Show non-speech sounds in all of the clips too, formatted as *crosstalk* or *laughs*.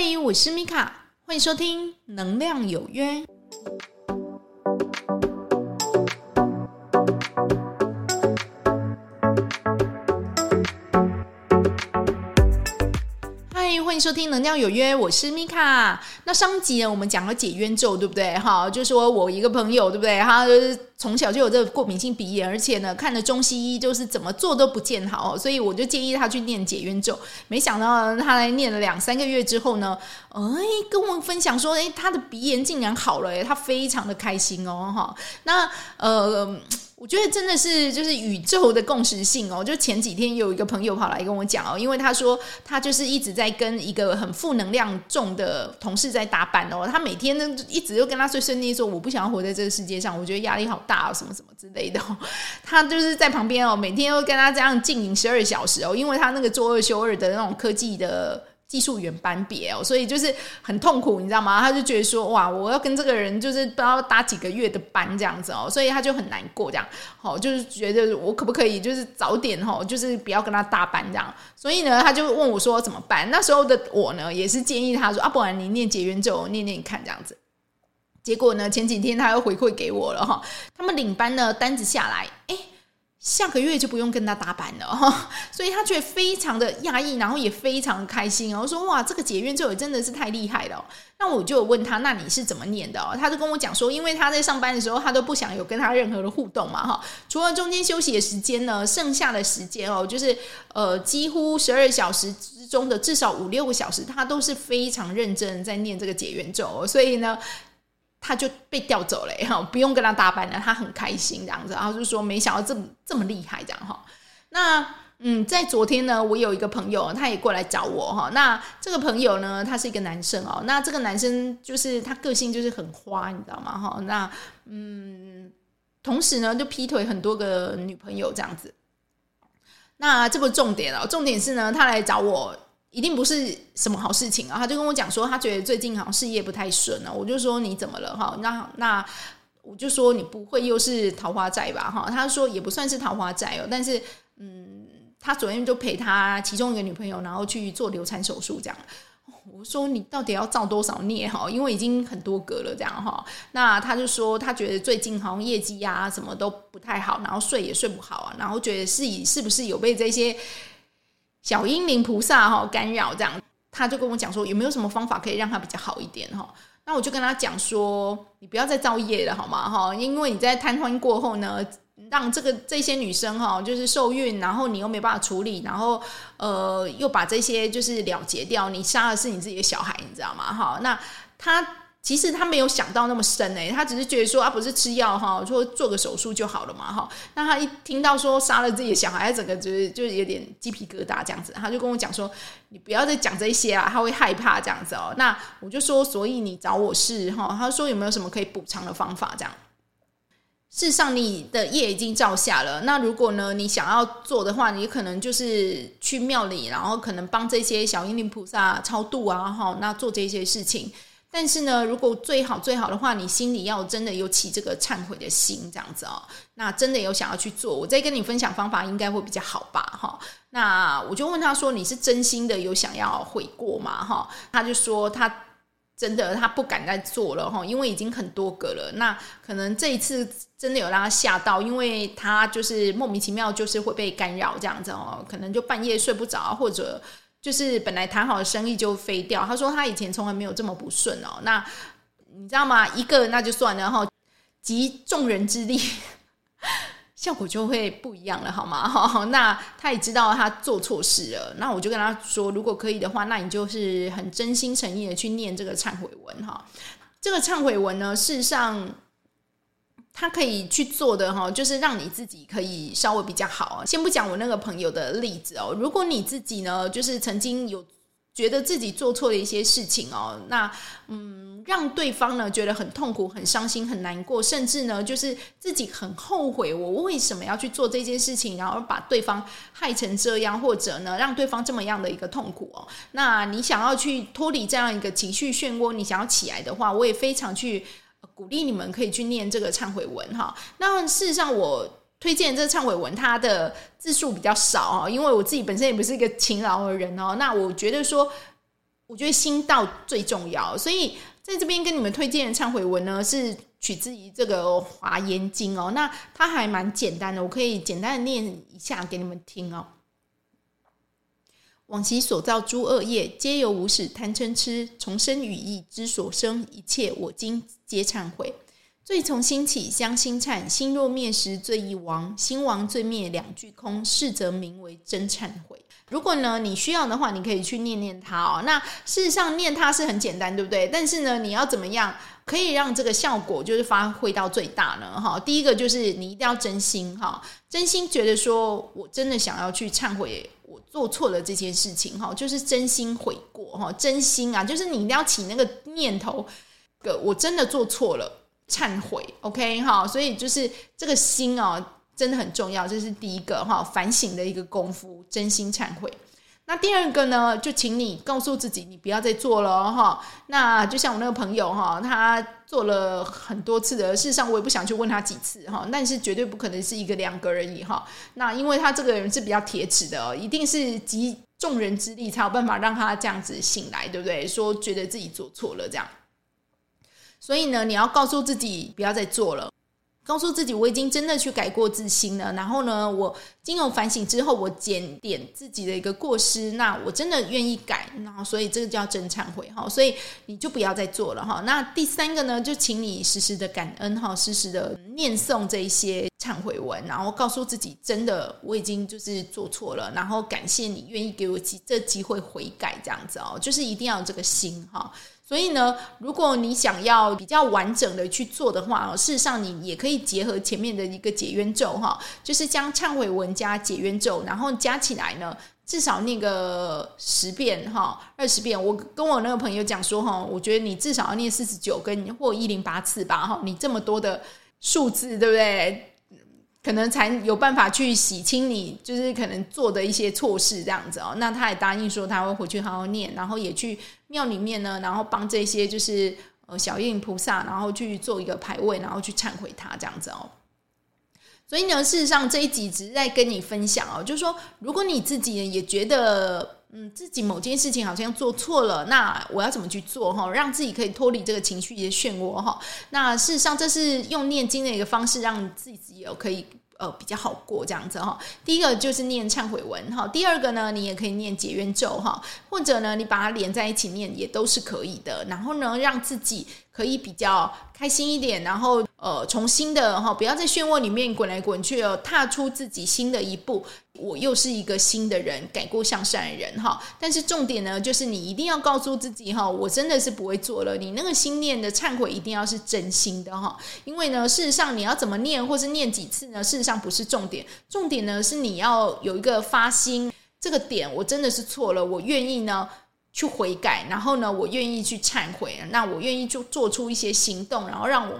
嗨，我是米卡，欢迎收听《能量有约》。迎收听《能量有约》，我是米卡。那上集呢，我们讲了解冤咒，对不对？哈，就说我一个朋友，对不对？他从小就有这个过敏性鼻炎，而且呢，看了中西医就是怎么做都不见好，所以我就建议他去念解冤咒。没想到他来念了两三个月之后呢，哎，跟我分享说，哎，他的鼻炎竟然好了，哎，他非常的开心哦，哈。那呃。我觉得真的是就是宇宙的共识性哦，*laughs* 就前几天有一个朋友跑来跟我讲哦，因为他说他就是一直在跟一个很负能量重的同事在打板哦，他每天呢一直就跟他碎碎念说，我不想要活在这个世界上，我觉得压力好大哦，什么什么之类的。*laughs* 他就是在旁边哦，每天都跟他这样静营十二小时哦，因为他那个做二休二的那种科技的。技术员班别哦，所以就是很痛苦，你知道吗？他就觉得说，哇，我要跟这个人就是不知道搭几个月的班这样子哦，所以他就很难过这样。好，就是觉得我可不可以就是早点哈，就是不要跟他搭班这样。所以呢，他就问我说怎么办？那时候的我呢，也是建议他说啊，不然你念解冤咒，念念看这样子。结果呢，前几天他又回馈给我了哈，他们领班呢单子下来，哎。下个月就不用跟他搭班了，*laughs* 所以他觉得非常的压抑，然后也非常开心哦。我说哇，这个解怨咒也真的是太厉害了。那我就问他，那你是怎么念的？他就跟我讲说，因为他在上班的时候，他都不想有跟他任何的互动嘛哈。除了中间休息的时间呢，剩下的时间哦，就是呃，几乎十二小时之中的至少五六个小时，他都是非常认真在念这个解怨咒。所以呢。他就被调走了 *laughs* 哈，不用跟他搭班了，他很开心这样子，然后就说没想到这么这么厉害这样哈。那嗯，在昨天呢，我有一个朋友，他也过来找我哈。那这个朋友呢，他是一个男生哦。那这个男生就是他个性就是很花，你知道吗？哈，那嗯，同时呢，就劈腿很多个女朋友这样子。那这不重点哦，重点是呢，他来找我。一定不是什么好事情啊！他就跟我讲说，他觉得最近好像事业不太顺啊。我就说你怎么了哈？那那我就说你不会又是桃花债吧哈？他说也不算是桃花债哦，但是嗯，他昨天就陪他其中一个女朋友，然后去做流产手术这样。我说你到底要造多少孽哈？因为已经很多个了这样哈。那他就说他觉得最近好像业绩啊什么都不太好，然后睡也睡不好啊，然后觉得是以是不是有被这些。小英灵菩萨哈干扰这样，他就跟我讲说有没有什么方法可以让他比较好一点哈？那我就跟他讲说，你不要再造业了好吗哈？因为你在贪欢过后呢，让这个这些女生哈就是受孕，然后你又没办法处理，然后呃又把这些就是了结掉，你杀的是你自己的小孩，你知道吗？哈，那他。其实他没有想到那么深诶，他只是觉得说啊，不是吃药哈，说做个手术就好了嘛哈。那他一听到说杀了自己的小孩，整个就是就有点鸡皮疙瘩这样子，他就跟我讲说，你不要再讲这些啊，他会害怕这样子哦。那我就说，所以你找我是哈，他说有没有什么可以补偿的方法这样？事实上，你的业已经造下了。那如果呢，你想要做的话，你可能就是去庙里，然后可能帮这些小英灵菩萨超度啊哈，那做这些事情。但是呢，如果最好最好的话，你心里要真的有起这个忏悔的心，这样子哦，那真的有想要去做，我再跟你分享方法，应该会比较好吧？哈，那我就问他说：“你是真心的有想要悔过吗？”哈，他就说他真的他不敢再做了哈，因为已经很多个了。那可能这一次真的有让他吓到，因为他就是莫名其妙就是会被干扰这样子哦，可能就半夜睡不着或者。就是本来谈好的生意就飞掉。他说他以前从来没有这么不顺哦。那你知道吗？一个那就算了，哈集众人之力，*laughs* 效果就会不一样了，好吗？*laughs* 那他也知道他做错事了。那我就跟他说，如果可以的话，那你就是很真心诚意的去念这个忏悔文哈。这个忏悔文呢，事实上。他可以去做的哈，就是让你自己可以稍微比较好。先不讲我那个朋友的例子哦，如果你自己呢，就是曾经有觉得自己做错了一些事情哦，那嗯，让对方呢觉得很痛苦、很伤心、很难过，甚至呢就是自己很后悔，我为什么要去做这件事情，然后把对方害成这样，或者呢让对方这么样的一个痛苦哦。那你想要去脱离这样一个情绪漩涡，你想要起来的话，我也非常去。鼓励你们可以去念这个忏悔文哈。那事实上，我推荐这个忏悔文，它的字数比较少啊，因为我自己本身也不是一个勤劳的人哦。那我觉得说，我觉得心到最重要。所以在这边跟你们推荐的忏悔文呢，是取自于这个《华严经》哦。那它还蛮简单的，我可以简单的念一下给你们听哦。往昔所造诸恶业，皆由无始贪嗔痴，从生语意之所生一切，我今皆忏悔。罪从心起，相心忏。心若灭时，罪亦亡。心亡罪灭，两俱空。是则名为真忏悔。如果呢，你需要的话，你可以去念念它哦。那事实上，念它是很简单，对不对？但是呢，你要怎么样可以让这个效果就是发挥到最大呢？哈，第一个就是你一定要真心哈，真心觉得说我真的想要去忏悔我做错了这件事情哈，就是真心悔过哈，真心啊，就是你一定要起那个念头，个我真的做错了。忏悔，OK 哈，所以就是这个心哦，真的很重要，这是第一个哈，反省的一个功夫，真心忏悔。那第二个呢，就请你告诉自己，你不要再做了哈。那就像我那个朋友哈，他做了很多次的，事实上我也不想去问他几次哈，但是绝对不可能是一个两个而已哈。那因为他这个人是比较铁齿的，一定是集众人之力才有办法让他这样子醒来，对不对？说觉得自己做错了这样。所以呢，你要告诉自己不要再做了，告诉自己我已经真的去改过自新了。然后呢，我经由反省之后，我检点自己的一个过失，那我真的愿意改。然后，所以这个叫真忏悔哈。所以你就不要再做了哈。那第三个呢，就请你时时的感恩哈，时时的念诵这一些忏悔文，然后告诉自己真的我已经就是做错了，然后感谢你愿意给我机这机会悔改这样子哦，就是一定要有这个心哈。所以呢，如果你想要比较完整的去做的话，事实上你也可以结合前面的一个解冤咒哈，就是将忏悔文加解冤咒，然后加起来呢，至少念个十遍哈，二十遍。我跟我那个朋友讲说哈，我觉得你至少要念四十九跟或一零八次吧哈，你这么多的数字，对不对？可能才有办法去洗清你，就是可能做的一些错事这样子哦。那他也答应说他会回去好好念，然后也去庙里面呢，然后帮这些就是呃小应菩萨，然后去做一个牌位，然后去忏悔他这样子哦。所以呢，事实上这一集只是在跟你分享哦，就是说如果你自己也觉得。嗯，自己某件事情好像做错了，那我要怎么去做哈？让自己可以脱离这个情绪的漩涡哈。那事实上，这是用念经的一个方式，让自己有可以呃比较好过这样子哈。第一个就是念忏悔文哈，第二个呢，你也可以念解冤咒哈，或者呢，你把它连在一起念也都是可以的。然后呢，让自己可以比较开心一点，然后呃，重新的哈，不要在漩涡里面滚来滚去哦，踏出自己新的一步。我又是一个新的人，改过向善的人哈。但是重点呢，就是你一定要告诉自己哈，我真的是不会做了。你那个心念的忏悔一定要是真心的哈。因为呢，事实上你要怎么念，或是念几次呢？事实上不是重点，重点呢是你要有一个发心这个点。我真的是错了，我愿意呢去悔改，然后呢，我愿意去忏悔，那我愿意就做出一些行动，然后让我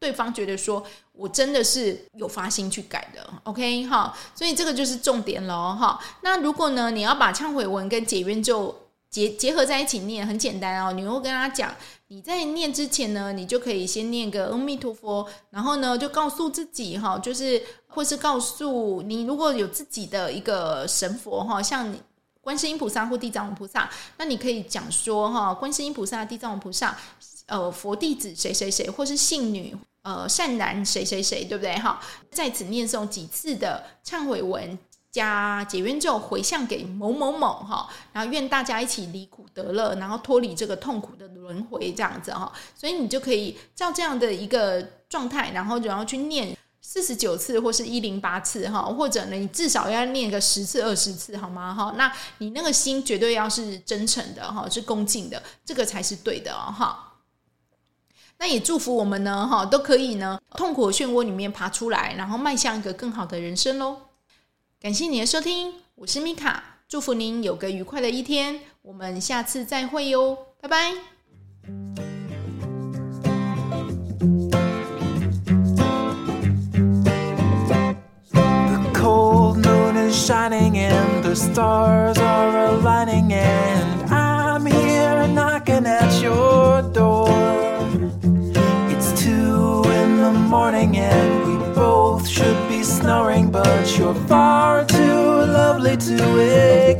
对方觉得说。我真的是有发心去改的，OK 哈，所以这个就是重点喽哈。那如果呢，你要把忏悔文跟解冤咒结结合在一起念，很简单哦。你会跟他讲，你在念之前呢，你就可以先念个阿弥陀佛，然后呢，就告诉自己哈，就是或是告诉你，如果有自己的一个神佛哈，像观世音菩萨或地藏王菩萨，那你可以讲说哈，观世音菩萨、地藏王菩萨，呃，佛弟子谁谁谁，或是信女。呃，善男谁谁谁，对不对？哈，在此念诵几次的忏悔文加解冤咒，回向给某某某哈，然后愿大家一起离苦得乐，然后脱离这个痛苦的轮回，这样子哈。所以你就可以照这样的一个状态，然后然后去念四十九次或是一零八次哈，或者呢，你至少要念个十次二十次，好吗？哈，那你那个心绝对要是真诚的哈，是恭敬的，这个才是对的哈。那也祝福我们呢哈都可以呢痛苦漩涡里面爬出来然后迈向一个更好的人生喽感谢你的收听我是米卡祝福您有个愉快的一天我们下次再会哟拜拜。The cold moon is shining and the stars are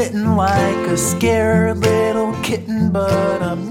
Smitten like a scared little kitten, but I'm.